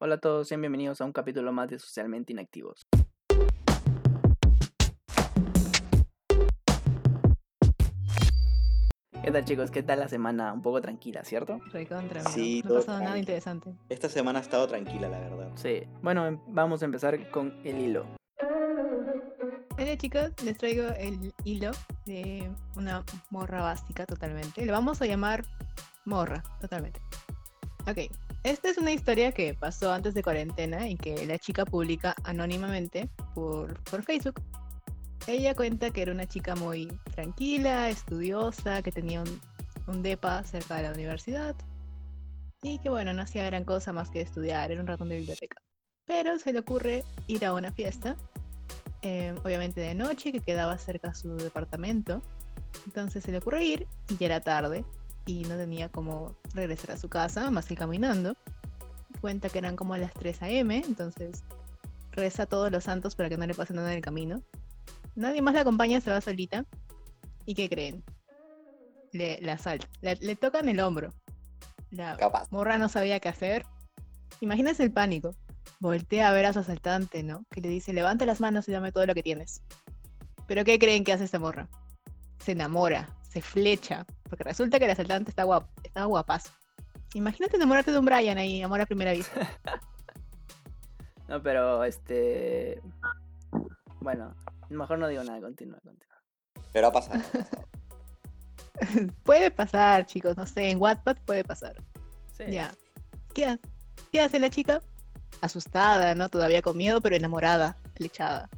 Hola a todos, sean bienvenidos a un capítulo más de Socialmente Inactivos. ¿Qué tal chicos? ¿Qué tal la semana? Un poco tranquila, ¿cierto? Recontra, Sí, no ha pasado nada interesante. Esta semana ha estado tranquila, la verdad. Sí. Bueno, em- vamos a empezar con el hilo. Hola chicos, les traigo el hilo de una morra básica totalmente. Le vamos a llamar morra, totalmente. Ok, esta es una historia que pasó antes de cuarentena y que la chica publica anónimamente por, por Facebook. Ella cuenta que era una chica muy tranquila, estudiosa, que tenía un, un depa cerca de la universidad y que bueno, no hacía gran cosa más que estudiar, era un ratón de biblioteca. Pero se le ocurre ir a una fiesta eh, obviamente de noche, que quedaba cerca a su departamento. Entonces se le ocurre ir y ya era tarde y no tenía cómo regresar a su casa más que caminando. Cuenta que eran como a las 3 a.m., entonces reza a todos los santos para que no le pase nada en el camino. Nadie más la acompaña, se va solita. ¿Y qué creen? Le, la asalta. Le, le tocan el hombro. La Capaz. morra no sabía qué hacer. Imagínense el pánico. Voltea a ver a su asaltante, ¿no? Que le dice, levanta las manos y dame todo lo que tienes. ¿Pero qué creen que hace esta morra? Se enamora, se flecha, porque resulta que el asaltante está guapo, está guapazo. Imagínate enamorarte de un Brian ahí, amor a primera vista. No, pero este... Bueno, mejor no digo nada, continúa, continúa. Pero ha pasado. puede pasar, chicos, no sé, en Wattpad puede pasar. Sí. Ya. ¿Qué, ha- ¿Qué hace la chica? Asustada, ¿no? Todavía con miedo, pero enamorada, flechada.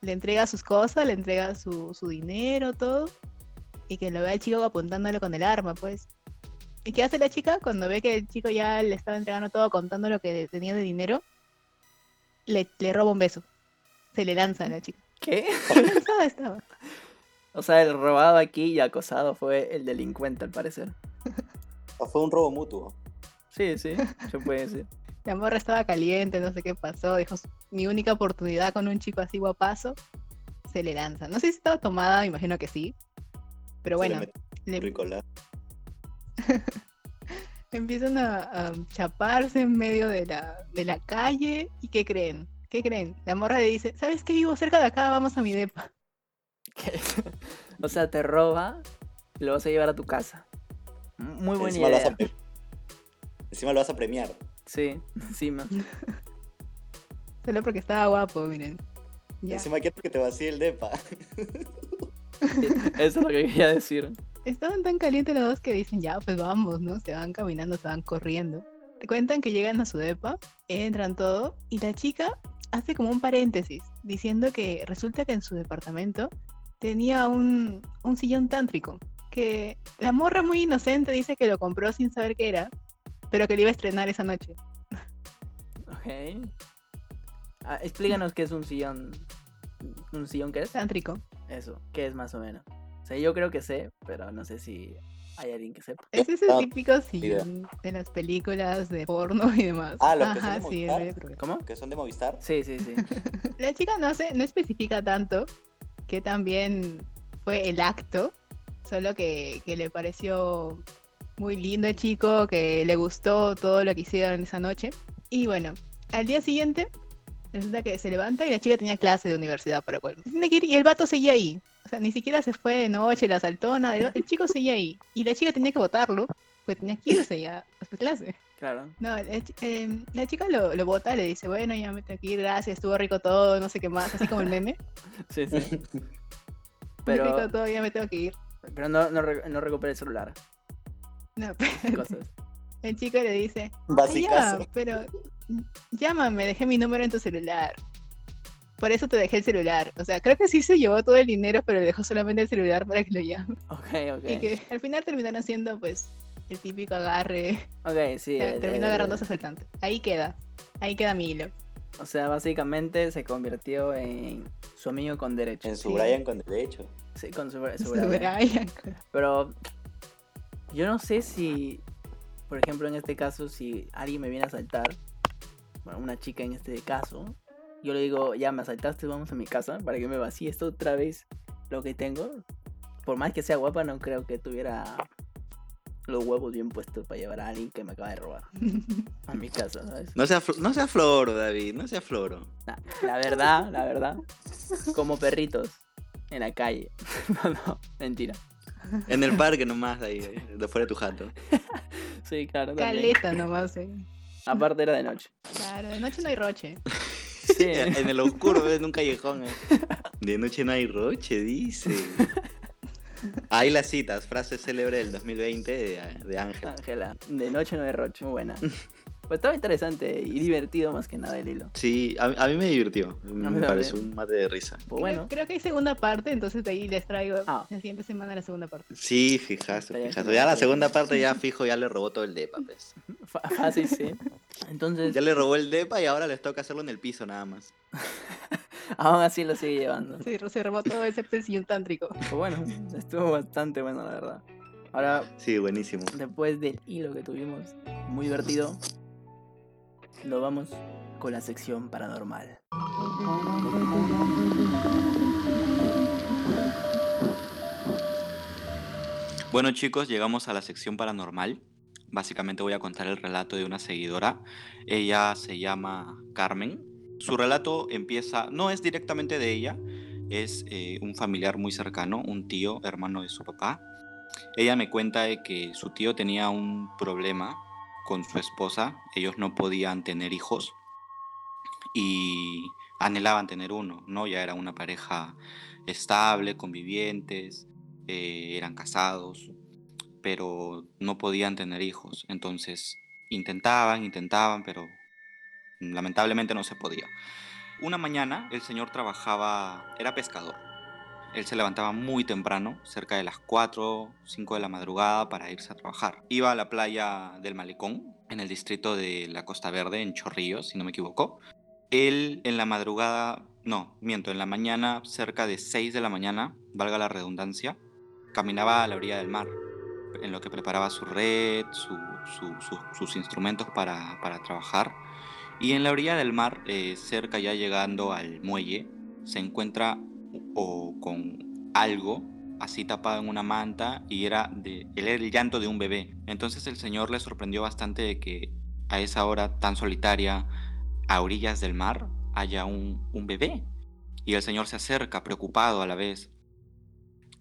Le entrega sus cosas, le entrega su, su dinero, todo. Y que lo vea el chico apuntándole con el arma, pues. ¿Y qué hace la chica? Cuando ve que el chico ya le estaba entregando todo, contando lo que tenía de dinero, le, le roba un beso. Se le lanza a la chica. ¿Qué? Lanzada estaba. O sea, el robado aquí y acosado fue el delincuente al parecer. O fue un robo mutuo. Sí, sí, se puede decir. La morra estaba caliente, no sé qué pasó. Dijo, mi única oportunidad con un chico así guapazo. Se le lanza. No sé si estaba tomada, me imagino que sí. Pero le bueno, le, empiezan a, a chaparse en medio de la, de la calle. ¿Y qué creen? ¿Qué creen? La morra le dice, ¿sabes qué? Vivo cerca de acá, vamos a mi depa. ¿Qué? O sea, te roba y lo vas a llevar a tu casa. Muy buena Encima lo, vas idea. a pre- Encima lo vas a premiar. Sí, encima. Solo porque estaba guapo, miren. Ya. Encima quiero que te vacíe el depa. Eso es lo que quería decir. Estaban tan calientes los dos que dicen, ya, pues vamos, ¿no? Se van caminando, se van corriendo. Te cuentan que llegan a su depa, entran todo, y la chica hace como un paréntesis, diciendo que resulta que en su departamento tenía un, un sillón tántrico, que la morra muy inocente dice que lo compró sin saber qué era, pero que lo iba a estrenar esa noche. Ok. Ah, explícanos qué es un sillón. ¿Un sillón qué es? Tántrico. Eso, ¿qué es más o menos? O sea, yo creo que sé, pero no sé si hay alguien que sepa. Es ese Ah, típico sillón de las películas de porno y demás. Ah, los que son de sí, Movistar. ¿Cómo? Que son de Movistar. Sí, sí, sí. La chica no sé, no especifica tanto que también fue el acto, solo que, que le pareció muy lindo el chico, que le gustó todo lo que hicieron esa noche. Y bueno, al día siguiente resulta que se levanta y la chica tenía clase de universidad para cual. Tiene que ir y el vato seguía ahí. O sea, ni siquiera se fue de noche, la asaltó, nada. El, el chico seguía ahí. Y la chica tenía que votarlo, pues tenía que irse ya a su clase. Claro. No, em, la chica lo, lo bota, le dice, bueno, ya me tengo que ir, gracias, estuvo rico todo, no sé qué más, así como el meme. Sí, sí. Muy rico Pero, todo, ya me tengo que ir. pero no, no, no recupere el celular. No, Cosas. el chico le dice, "Ah, Básicazo. ya, pero llámame, dejé mi número en tu celular. Por eso te dejé el celular. O sea, creo que sí se llevó todo el dinero, pero le dejó solamente el celular para que lo llame. Ok, ok. Y que al final terminaron siendo, pues, el típico agarre. Ok, sí. terminó agarrando a su asaltante. Ahí queda. Ahí queda mi hilo. O sea, básicamente se convirtió en su amigo con derecho. En su Sí. Brian con derecho. Sí, con su, su Su Brian. Brian. Pero yo no sé si, por ejemplo, en este caso, si alguien me viene a asaltar, bueno, una chica en este caso, yo le digo, ya me asaltaste, vamos a mi casa para que me vacíes otra vez lo que tengo. Por más que sea guapa, no creo que tuviera los huevos bien puestos para llevar a alguien que me acaba de robar a mi casa, ¿sabes? No sea, no sea floro, David, no sea floro. Nah, la verdad, la verdad, como perritos en la calle. No, no, mentira. En el parque nomás, ahí, de fuera de tu jato. Sí, claro. también. Caleta nomás, eh. Aparte era de noche. Claro, de noche no hay roche. Sí, En el oscuro, ¿ves? en un callejón. eh. De noche no hay roche, dice. Ahí las citas, frase célebre del 2020 de, de Ángel. Ángela, de noche no hay roche, muy buena. Pues estaba interesante y divertido más que nada el hilo. Sí, a, a mí me divirtió. me Me pareció un mate de risa. Pues bueno, Creo, que hay segunda parte, entonces de ahí les traigo Ah. la siguiente semana la segunda parte. Sí, fijazo, Está ya la segunda parte ya fijo, ya le robó todo el depa, pues. fácil, sí. Entonces, Ya le robó el depa y ahora les toca hacerlo en el piso nada más. aún así lo sigue llevando. Se, se robó todo excepto el sillón tántrico. Pues bueno, estuvo bastante bueno, la verdad. Ahora, Sí, buenísimo. después del hilo que tuvimos, muy divertido, nos vamos con la sección paranormal. Bueno chicos, llegamos a la sección paranormal. Básicamente voy a contar el relato de una seguidora. Ella se llama Carmen. Su relato empieza, no es directamente de ella, es eh, un familiar muy cercano, un tío, hermano de su papá. Ella me cuenta de que su tío tenía un problema con su esposa. Ellos no podían tener hijos y anhelaban tener uno, ¿no? Ya era una pareja estable, convivientes, eh, eran casados, pero no podían tener hijos. Entonces intentaban, intentaban, pero lamentablemente no se podía. Una mañana el señor trabajaba, era pescador. Él se levantaba muy temprano, cerca de las 4, 5 de la madrugada, para irse a trabajar. Iba a la playa del Malecón, en el distrito de la Costa Verde, en Chorrillos, si no me equivoco. Él en la madrugada, no, miento, en la mañana, cerca de 6 de la mañana, valga la redundancia, caminaba a la orilla del mar, en lo que preparaba su red, su- su- su- sus instrumentos para, para trabajar. Y en la orilla del mar, eh, cerca ya llegando al muelle, se encuentra o con algo así tapado en una manta y era, de, él el llanto de un bebé. Entonces el señor le sorprendió bastante de que a esa hora tan solitaria, a orillas del mar, haya un, un bebé. Y el señor se acerca, preocupado a la vez.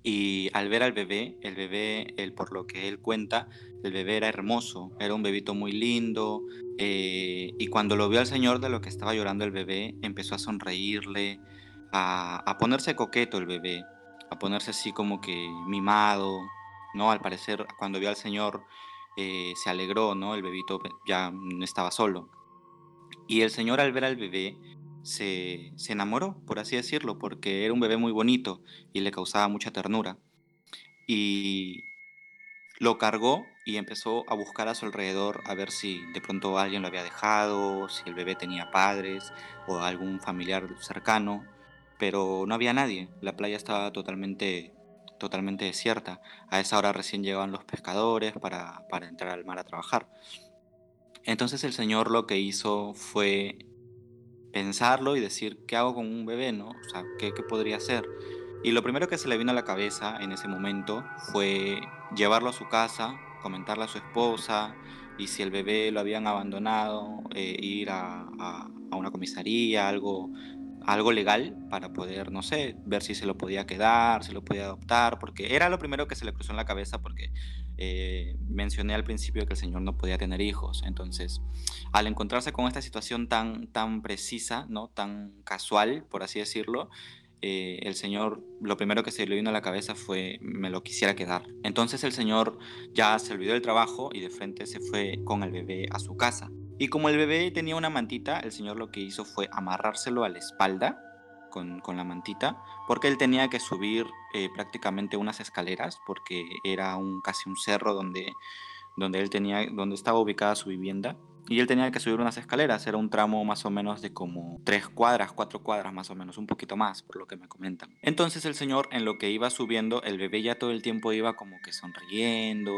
Y al ver al bebé, el bebé, el, por lo que él cuenta, el bebé era hermoso, era un bebito muy lindo. eh, y cuando lo vio al señor de lo que estaba llorando el bebé, empezó a sonreírle, a, a ponerse coqueto el bebé, a ponerse así como que mimado, ¿no? Al parecer, cuando vio al señor, eh, se alegró, ¿no? El bebito ya no estaba solo. Y el señor al ver al bebé se, se enamoró, por así decirlo, porque era un bebé muy bonito y le causaba mucha ternura. Y lo cargó y empezó a buscar a su alrededor a ver si de pronto alguien lo había dejado, si el bebé tenía padres o algún familiar cercano, pero no había nadie. La playa estaba totalmente, totalmente desierta. A esa hora recién llegaban los pescadores para, para entrar al mar a trabajar. Entonces el señor lo que hizo fue pensarlo y decir, ¿qué hago con un bebé? ¿no? O sea, ¿qué, qué podría hacer? Y lo primero que se le vino a la cabeza en ese momento fue llevarlo a su casa, comentarle a su esposa y si el bebé lo habían abandonado, eh, ir a, a- a una comisaría, algo, algo legal para poder, no sé, ver si se lo podía quedar, si lo podía adoptar, porque era lo primero que se le cruzó en la cabeza porque eh, mencioné al principio que el señor no podía tener hijos. Entonces, al encontrarse con esta situación tan, tan precisa, ¿no? tan casual, por así decirlo, eh, el señor lo primero que se le vino a la cabeza fue me lo quisiera quedar. Entonces el señor ya se olvidó del trabajo y de frente se fue con el bebé a su casa. Y como el bebé tenía una mantita, el señor lo que hizo fue amarrárselo a la espalda con, con la mantita, porque él tenía que subir eh, prácticamente unas escaleras, porque era un, casi un cerro donde, donde, él tenía, donde estaba ubicada su vivienda. Y él tenía que subir unas escaleras, era un tramo más o menos de como tres cuadras, cuatro cuadras más o menos, un poquito más, por lo que me comentan. Entonces el señor en lo que iba subiendo, el bebé ya todo el tiempo iba como que sonriendo,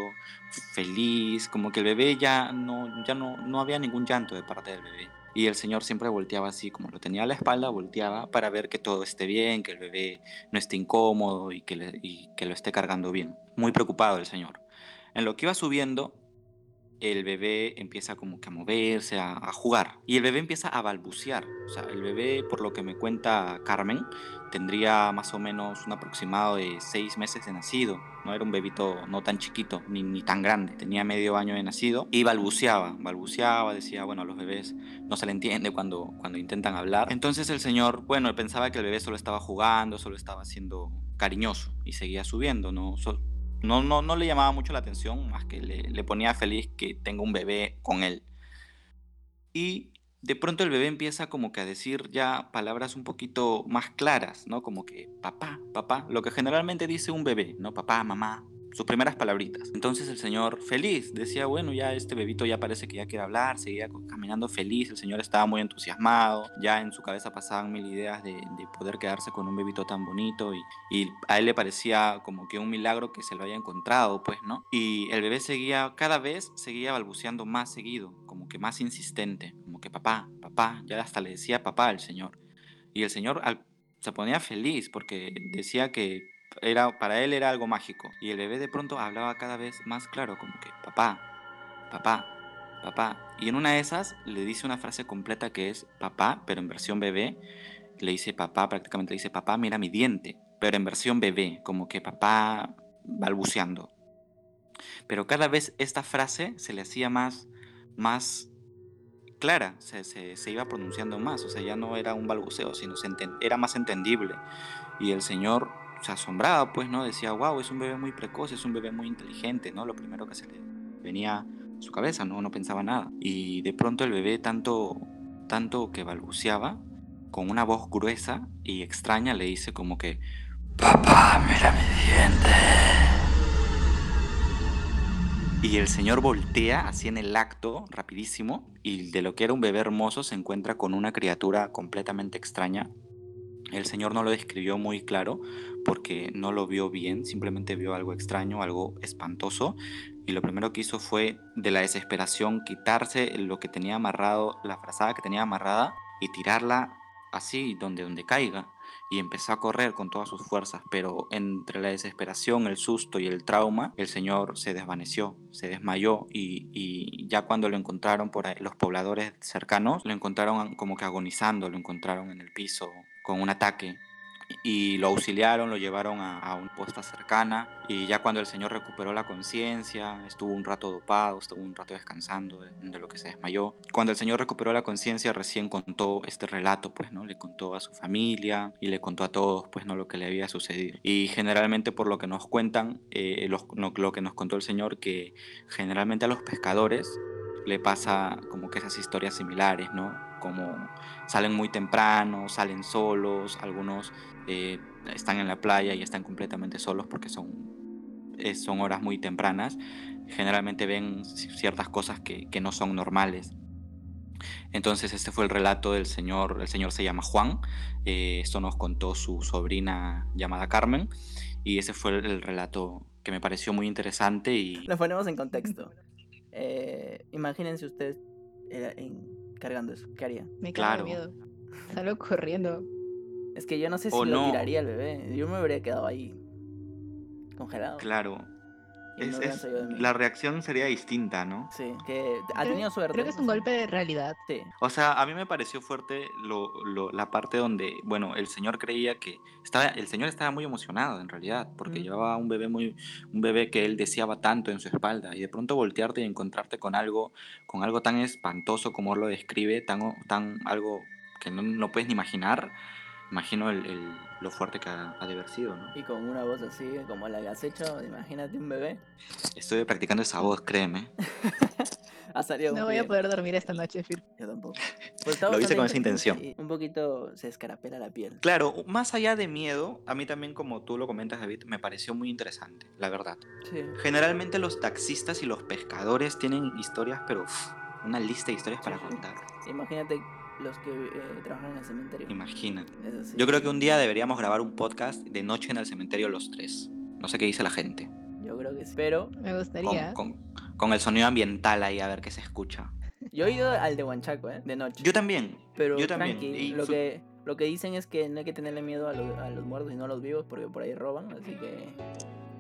feliz, como que el bebé ya no, ya no, no había ningún llanto de parte del bebé. Y el señor siempre volteaba así, como lo tenía a la espalda, volteaba para ver que todo esté bien, que el bebé no esté incómodo y que, le- y que lo esté cargando bien. Muy preocupado el señor. En lo que iba subiendo, el bebé empieza como que a moverse, a, jugar. Y el bebé empieza a balbucear. O sea, el bebé, por lo que me cuenta Carmen, tendría más o menos un aproximado de seis meses de nacido. No era un bebito no tan chiquito ni, ni tan grande. Tenía medio año de nacido y balbuceaba. Balbuceaba, decía, bueno, a los bebés no se le entiende cuando, cuando intentan hablar. Entonces el señor, bueno, pensaba que el bebé solo estaba jugando, solo estaba siendo cariñoso y seguía subiendo, ¿no? No, no, no le llamaba mucho la atención, más que le, le, ponía feliz que tenga un bebé con él. Y de pronto el bebé empieza como que a decir ya palabras un poquito más claras, ¿no? Como que papá, papá, lo que generalmente dice un bebé, ¿no? Papá, mamá, sus primeras palabritas. Entonces el señor feliz decía, bueno, ya este bebito ya parece que ya quiere hablar, seguía caminando feliz, el señor estaba muy entusiasmado, ya en su cabeza pasaban mil ideas de, de poder quedarse con un bebito tan bonito y, a él le parecía como que un milagro que se lo haya encontrado, pues, ¿no? Y el bebé seguía, cada vez seguía balbuceando más seguido, como que más insistente, como que papá, papá, ya hasta le decía papá al señor. Y el señor se ponía feliz porque decía que era, para él era algo mágico. Y el bebé de pronto hablaba cada vez más claro, como que, papá, papá, papá. Y en una de esas le dice una frase completa que es papá, pero en versión bebé. Le dice papá, prácticamente dice papá, mira mi diente, pero en versión bebé, como que papá balbuceando. Pero cada vez esta frase se le hacía más, más clara, se, se, se iba pronunciando más, o sea, ya no era un balbuceo, sino se era más entendible. Y el Señor se asombraba, pues, ¿no? Decía, wow, es un bebé muy precoz, es un bebé muy inteligente, ¿no? Lo primero que se le venía a su cabeza, ¿no? No pensaba nada. Y de pronto el bebé tanto, tanto que balbuceaba, con una voz gruesa y extraña, le dice como que, papá, mira mi diente. Y el señor voltea así en el acto, rapidísimo, y de lo que era un bebé hermoso se encuentra con una criatura completamente extraña. El señor no lo describió muy claro porque no lo vio bien, simplemente vio algo extraño, algo espantoso, y lo primero que hizo fue de la desesperación quitarse lo que tenía amarrado, la frazada que tenía amarrada, y tirarla así donde donde caiga y empezó a correr con todas sus fuerzas, pero entre la desesperación, el susto y el trauma, el señor se desvaneció, se desmayó y, ya cuando lo encontraron por ahí, los pobladores cercanos, lo encontraron como que agonizando, lo encontraron en el piso con un ataque y lo auxiliaron, lo llevaron a, a una posta cercana y ya cuando el señor recuperó la conciencia, estuvo un rato dopado, estuvo un rato descansando de, de lo que se desmayó. Cuando el señor recuperó la conciencia recién contó este relato, pues, ¿no? Le contó a su familia y le contó a todos, pues, ¿no? Lo que le había sucedido. Y generalmente por lo que nos cuentan, eh, los, no, lo que nos contó el señor, que generalmente a los pescadores le pasa como que esas historias similares, ¿no? Como salen muy temprano, salen solos, algunos eh, están en la playa y están completamente solos porque son, eh, son horas muy tempranas, generalmente ven ciertas cosas que, que, no son normales. Entonces este fue el relato del señor, el señor se llama Juan, eh, esto nos contó su sobrina llamada Carmen y ese fue el relato que me pareció muy interesante y... Lo ponemos en contexto. Eh, imagínense ustedes eh, en, cargando eso, ¿qué haría? Me claro. miedo. Salgo corriendo. Es que yo no sé si o lo no. tiraría el bebé. Yo me habría quedado ahí congelado. Claro. Es, no es, la reacción sería distinta, ¿no? Sí, que ha tenido suerte. Creo que es un golpe de realidad. Sí. O sea, a mí me pareció fuerte lo, lo, la parte donde, bueno, el señor creía que estaba, el señor estaba muy emocionado en realidad, porque mm. llevaba un bebé muy, un bebé que él deseaba tanto en su espalda y de pronto voltearte y encontrarte con algo, con algo tan espantoso como él lo describe, tan, tan algo que no, no puedes ni imaginar imagino el, el, lo fuerte que ha, ha, de haber sido, ¿no? Y con una voz así como la que has hecho, imagínate un bebé. Estoy practicando esa voz, créeme. ha salido no voy a poder dormir esta noche, Phil. Yo tampoco. Pues lo hice con esa intención. Un poquito se escarapela la piel. Claro, más allá de miedo, a mí también, como tú lo comentas, David, me pareció muy interesante, la verdad. Sí. Generalmente los taxistas y los pescadores tienen historias, pero una lista de historias para contar. Imagínate los que eh, trabajan en el cementerio. Imagínate. Sí. Yo creo que un día deberíamos grabar un podcast de noche en el cementerio los tres. No sé qué dice la gente. Yo creo que sí. Pero. Me gustaría. Con, con, con el sonido ambiental ahí a ver qué se escucha. Yo he ido al de Huanchaco, ¿eh? De noche. Yo también. Pero yo también. Tranqui, y lo, que, lo que dicen es que no hay que tenerle miedo a, lo, a los muertos y no a los vivos porque por ahí roban. Así que.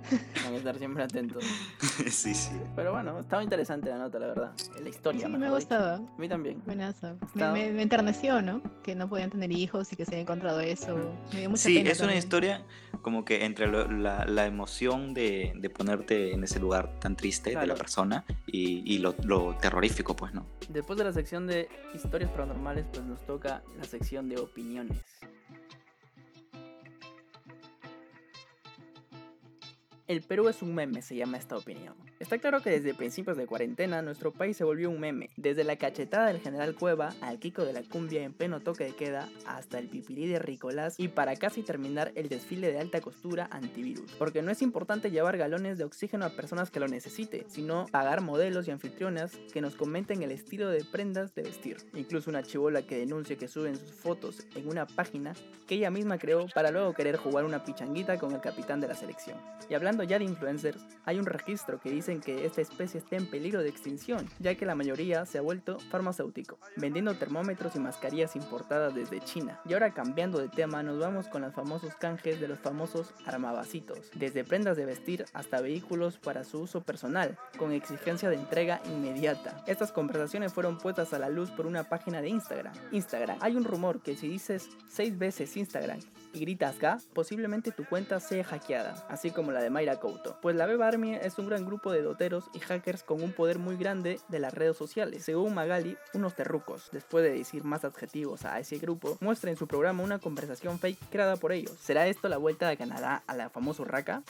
Hay que estar siempre atentos. sí, sí. Pero bueno, estaba interesante la nota, la verdad. La historia. Sí, me mejor dicho. gustaba. A mí también. Buenazo. Me, Estaba- me- me enterneció, ¿no? Que no podían tener hijos y que se había encontrado eso. Me dio mucha Sí, pena es una también. historia como que entre lo- la, la emoción de, de ponerte en ese lugar tan triste de la Claro. persona y, y lo, lo terrorífico, pues, ¿no? Después de la sección de historias paranormales, pues nos toca la sección de opiniones. El Perú es un meme, se llama esta opinión. Está claro que desde principios de cuarentena nuestro país se volvió un meme. Desde la cachetada del general Cueva al Kiko de la cumbia en pleno toque de queda hasta el pipirí de Ricolás y para casi terminar el desfile de alta costura antivirus. Porque no es importante llevar galones de oxígeno a personas que lo necesite, sino pagar modelos y anfitrionas que nos comenten el estilo de prendas de vestir. Incluso una chivola que denuncia que suben sus fotos en una página que ella misma creó para luego querer jugar una pichanguita con el capitán de la selección. Y hablando ya de influencers, hay un registro que que esta especie está en peligro de extinción, ya que la mayoría se ha vuelto farmacéutico, vendiendo termómetros y mascarillas importadas desde China. Y ahora cambiando de tema, nos vamos con los famosos canjes de los famosos armabacitos, desde prendas de vestir hasta vehículos para su uso personal, con exigencia de entrega inmediata. Estas conversaciones fueron puestas a la luz por una página de Instagram. Instagram. Hay un rumor que si dices seis veces Instagram y gritas ga, posiblemente tu cuenta sea hackeada, así como la de Mayra Couto. Pues la Beba Army es un gran grupo de doteros y hackers con un poder muy grande de las redes sociales. Según Magali, unos terrucos, después de decir más adjetivos a ese grupo, muestra en su programa una conversación fake creada por ellos. ¿Será esto la vuelta de Canadá a la famosa urraca?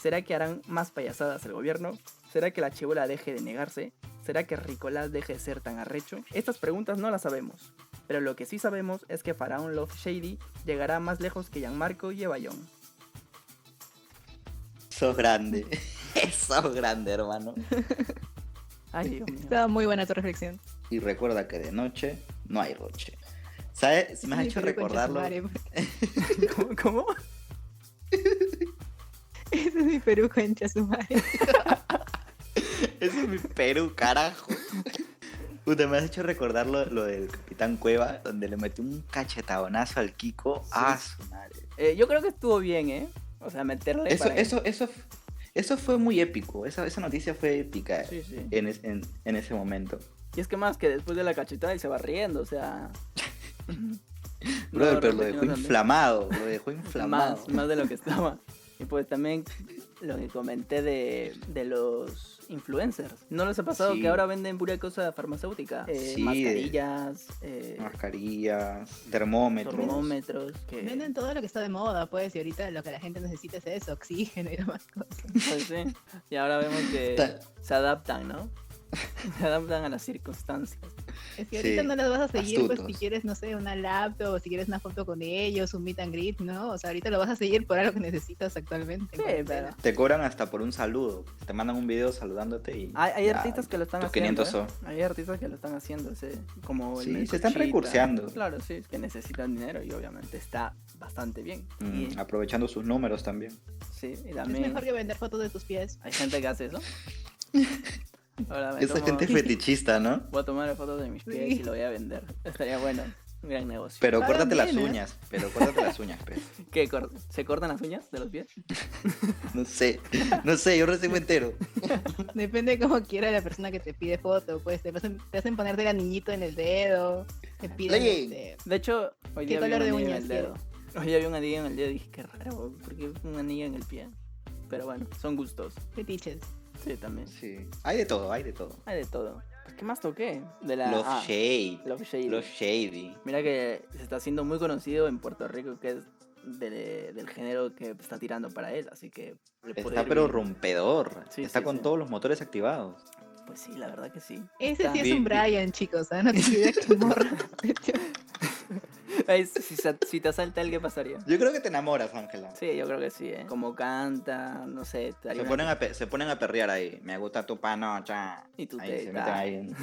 ¿Será que harán más payasadas el gobierno? ¿Será que la chivola deje de negarse? ¿Será que Ricolás deje de ser tan arrecho? Estas preguntas no las sabemos, pero lo que sí sabemos es que Faraón Love Shady llegará más lejos que Gianmarco y Evayón. Sos grande. Sos grande, hermano. Ay, Dios mío. Estaba muy buena tu reflexión. Y recuerda que de noche no hay roche. ¿Sabes? Me has Sí, hecho recordarlo. madre, ¿Cómo? cómo? Ese es mi Perú, concha su madre. Ese es mi Perú, carajo. Puta, me has hecho recordar lo, lo del Capitán Cueva, donde le metió un cachetadonazo al Kiko. Ah, su madre. Eh, yo creo que estuvo bien, ¿eh? O sea, meterle Eso, para... eso, eso, eso fue muy épico. Esa, esa noticia fue épica Sí, sí. en, es- en, en ese momento. Y es que más que después de la cachetada él se va riendo, o sea... Brother, No, pero lo dejó también. inflamado. Lo dejó inflamado. Más, más de lo que estaba. Y pues también lo que comenté de, de los influencers. ¿No les ha pasado Sí. que ahora venden pura cosa farmacéutica? Eh, Sí, mascarillas, eh, Mascarillas, termómetros. termómetros, que... Venden todo lo que está de moda, pues, y ahorita lo que la gente necesita es eso, oxígeno y demás cosas. Pues sí. Y ahora vemos que se adaptan, ¿no? Se adaptan a las circunstancias. Es que Sí, ahorita no las vas a seguir, pues, si quieres, no sé, una laptop, o si quieres una foto con ellos, un meet and greet, ¿no? O sea, ahorita lo vas a seguir por algo que necesitas actualmente. Sí, en pero-. Te cobran hasta por un saludo. Te mandan un video saludándote y. Hay, hay ya, artistas que lo están haciendo. 500 ¿eh? son. Hay artistas que lo están haciendo, ese, como el Sí, se están recurseando. Claro, sí, que necesitan dinero y obviamente está bastante bien. Mm, Y, aprovechando sus números también. sí, y Es también mejor que vender fotos de tus pies. hay gente que hace eso. Ahora me Esa tomo- gente fetichista, ¿no? Voy a tomar fotos de mis pies Sí. y lo voy a vender. Estaría bueno. Un gran negocio. Pero córtate las ¿eh? uñas. Pero córtate las uñas, pues. ¿Qué? cor- ¿Se cortan las uñas de los pies? No sé. No sé, yo recién me entero. Depende de cómo quiera la persona que te pide foto, pues te hacen, te hacen ponerte el anillito en el dedo, te piden este, De hecho, hoy ¿Qué día un color de anillo en uñas el dedo. Hoy día vi un anillo en el dedo y dije, qué raro, ¿por qué un anillo en el pie? Pero bueno, son gustos. fetiches. Sí, también. Sí. Hay de todo, hay de todo. Hay de todo. Pues, ¿Qué más toqué? De la... Love ah, Shade. Love Shady. Love Shady. Mira que se está haciendo muy conocido en Puerto Rico, que es de- del género que está tirando para él, así que... Está pero bien. rompedor. Sí, Está sí, con sí. todos los motores activados. Pues sí, la verdad que sí. Ese Está- sí es un Brian, chicos, ¿sabes? No te olvides que morra. Si, si te asalta él, ¿qué pasaría? Yo creo que te enamoras, Ángela. Sí, yo creo que sí, ¿eh? Como canta, no sé, Se ponen, a pe- se ponen a perrear ahí. Me gusta tu panocha. Y tú ahí te- se meten ah. ahí en,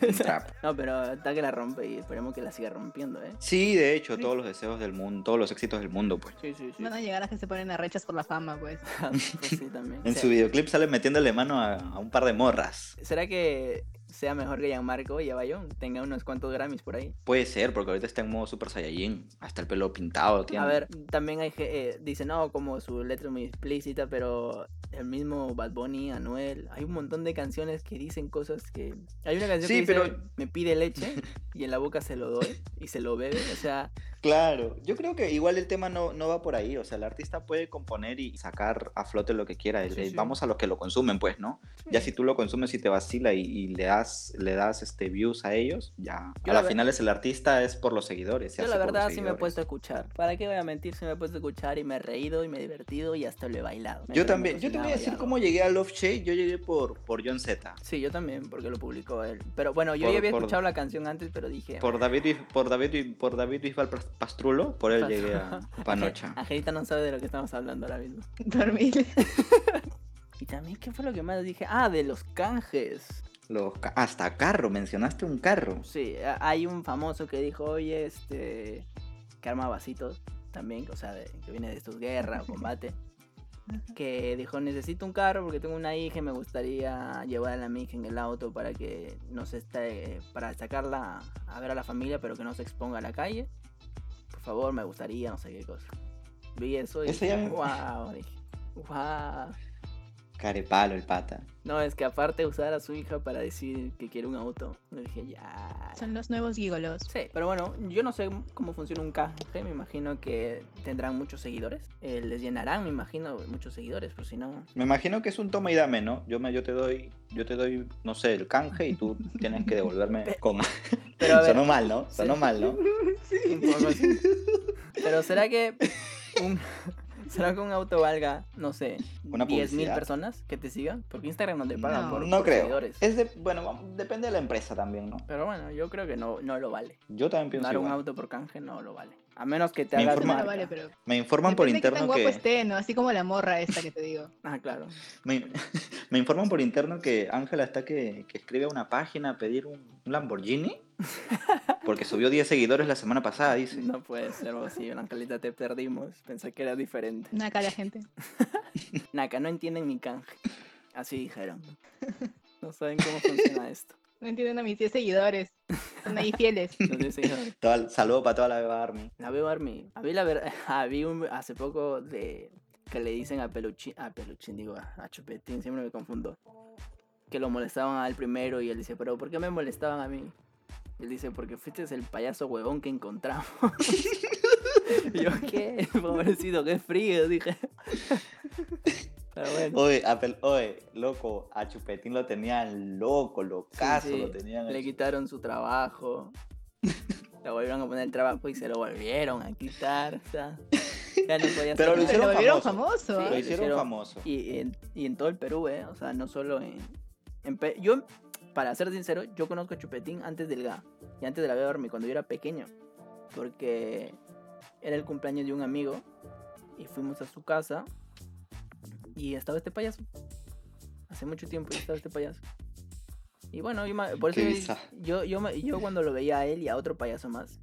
en trap. No, pero está que la rompe y esperemos que la siga rompiendo, ¿eh? Sí, de hecho, Sí. todos los deseos del mundo, todos los éxitos del mundo, pues. Sí, sí, sí. Van a llegar a que se ponen arrechas por la fama, pues. pues sí, también. En Sí. su videoclip sale metiéndole mano a, a un par de morras. ¿Será que sea mejor que Gianmarco y Abayón, tenga unos cuantos Grammys por ahí. Puede ser, porque ahorita está en modo Super Saiyajin. Hasta el pelo pintado tiene. A ver, también hay eh, dice no, como su letra muy explícita, pero el mismo Bad Bunny, Anuel, hay un montón de canciones que dicen cosas que hay una canción Sí, que dice, pero- me pide leche y en la boca se lo doy y se lo bebe, o sea, Claro, yo creo que igual el tema no, no va por ahí. O sea, el artista puede componer y sacar a flote lo que quiera. Sí, sí. Vamos a los que lo consumen, pues, ¿no? Ya si tú lo consumes y te vacila y, y le das, le das este views a ellos, ya. Yo a la final es el artista, es por los seguidores. se yo la verdad sí me he puesto a escuchar. ¿Para qué voy a mentir? Sí me he puesto a escuchar y me he reído y me he divertido y hasta lo he bailado. Me- Yo también, yo te voy a decir cómo llegué a Love Shade. Yo llegué por, por John Z. Sí, yo también, porque lo publicó él. Pero bueno, yo Por- ya había por- escuchado la canción antes, pero dije... Por David, Bis- por David, por David Bisbal Pas- Pastrulo, por él llegué a Panocha. Angelita no sabe de lo que estamos hablando ahora mismo. Dormir. Y también, ¿qué fue lo que más dije? Ah, de los canjes. Los ca- hasta carro, mencionaste un carro. Sí, hay un famoso que dijo, oye, este, que arma vasitos también, o sea, de- que viene de estos guerra o combate, que dijo, necesito un carro porque tengo una hija y me gustaría llevar a la hija en el auto para que no se esté, para sacarla a ver a la familia, pero que no se exponga a la calle. Por favor, me gustaría, no sé qué cosa. Vi eso y dije, me- wow, dije, wow. Carepalo el pata. No, es que aparte usar a su hija para decir que quiere un auto, yo dije, ya. Son los nuevos gigolos. Sí, pero bueno, yo no sé cómo funciona un canje, me imagino que tendrán muchos seguidores. Eh, les llenarán, me imagino, muchos seguidores, por si no. Me imagino que es un toma y dame, ¿no? Yo me, yo te doy, yo te doy, no sé, el canje y tú tienes que devolverme con. Pero Sonó mal, ¿no? Sonó Sí. mal, ¿no? así. Pero será que un será que un auto valga, no sé, Una 10 mil publicidad. personas que te sigan? Porque Instagram no te pagan No. por, No por creo. seguidores. Es de, bueno, depende de la empresa también, ¿no? Pero bueno, yo creo que no, no lo vale. Yo también pienso Dar un auto por canje no lo vale. A menos que te Me hagas informa- No marca. lo vale, pero. Me informan por de qué tan interno guapo que esté, ¿no? Así como la morra esta que te digo. Ah, claro. me, me informan por interno que Ángela está que, que escribe a una página a pedir un, un Lamborghini porque subió 10 seguidores la semana pasada, dice. No puede ser posible, Angelita, te perdimos. Pensé que era diferente. Una cara gente. Naka, no entienden mi canje. Así dijeron. No saben cómo funciona esto. No entienden a mis 10 seguidores. Son ahí fieles. Todo saludo para toda la Beba Army. La veo Army. A mí la verdad, vi un, hace poco de que le dicen a Peluchín, a Peluchín digo, a, Chupetín, siempre me confundo. Que lo molestaban al primero y él dice, pero ¿por qué me molestaban a mí? Él dice, porque fuiste el payaso huevón que encontramos. y yo, ¿qué? Pobrecito, qué frío, dije. Pero bueno. Oye, Apple, oye, loco, a Chupetín lo tenían loco, locazo, Sí, sí, lo tenían. Le quitaron su trabajo. le volvieron a poner el trabajo y se lo volvieron a quitar. O sea, ya no podía Pero lo hicieron lo volvieron famoso. famoso. Sí, Lo hicieron hicieron- famoso. Y en, y en todo el Perú, ¿eh? O sea, no solo en... yo, para ser sincero, yo conozco a Chupetín antes del GA. Y antes de la Army, cuando yo era pequeño. Porque era el cumpleaños de un amigo. Y fuimos a su casa. Y estaba este payaso. Hace mucho tiempo ya estaba este payaso. Y bueno, yo, por eso Qué yo- yo, yo, yo cuando lo veía a él y a otro payaso más,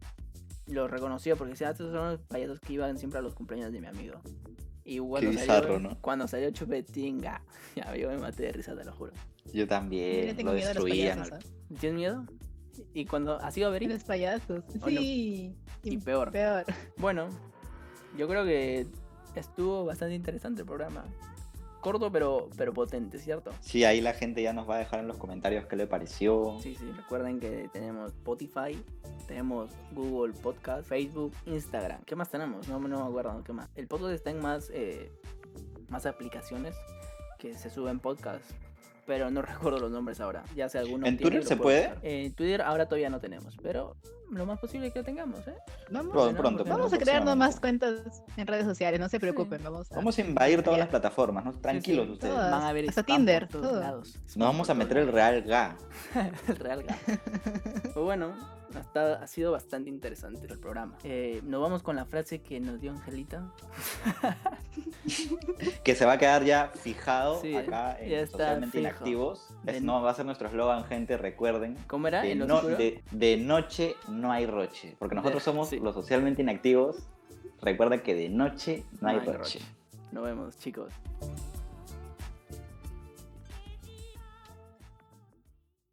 lo reconocía porque decía, "Ah, estos son los payasos que iban siempre a los cumpleaños de mi amigo. Y cuando, bizarro, salió, ¿no? cuando salió Chupetín, ga, ya yo me maté de risa, te lo juro. Yo Yo también, tengo lo miedo a los destruían. payasos. ¿ah? ¿Tienes miedo? Y cuando ha sido A ver los payasos. ¿O no? Sí. y peor. Peor. Bueno, yo creo que estuvo bastante interesante el programa. Corto pero, pero potente, ¿cierto? Sí, ahí la gente ya nos va a dejar en los comentarios qué le pareció. Sí, sí, recuerden que tenemos Spotify, tenemos Google Podcast, Facebook, Instagram. ¿Qué más tenemos? No, no me acuerdo qué más. El podcast está en más, eh, más aplicaciones que se suben podcasts, pero no recuerdo los nombres ahora. Ya sé alguno. ¿En tiene, Twitter lo se puede? En Twitter ahora todavía no tenemos, pero lo más posible es que tengamos, ¿eh? Vamos, Pronto, Bueno, pronto, vamos a crear nomás cuentas en redes sociales. No se preocupen. Vamos a. Vamos a invadir todas las plataformas, ¿no? Tranquilos sí, ustedes. todas. Van a ver Hasta Tinder, todos todo. lados. Nos vamos a meter el real ga. el real gato. Pues bueno, hasta, ha sido bastante interesante el programa. Eh, nos vamos con la frase que nos dio Angelita. Que se va a quedar ya fijado Sí, acá en ya Socialmente fijo. Inactivos. Es- no, va a ser nuestro eslogan, gente, recuerden. ¿Cómo era? De, ¿En lo no- de- de noche no hay roche. Porque nosotros De- somos sí. los socialmente inactivos. Recuerda que de noche No hay roche. Nos vemos, chicos.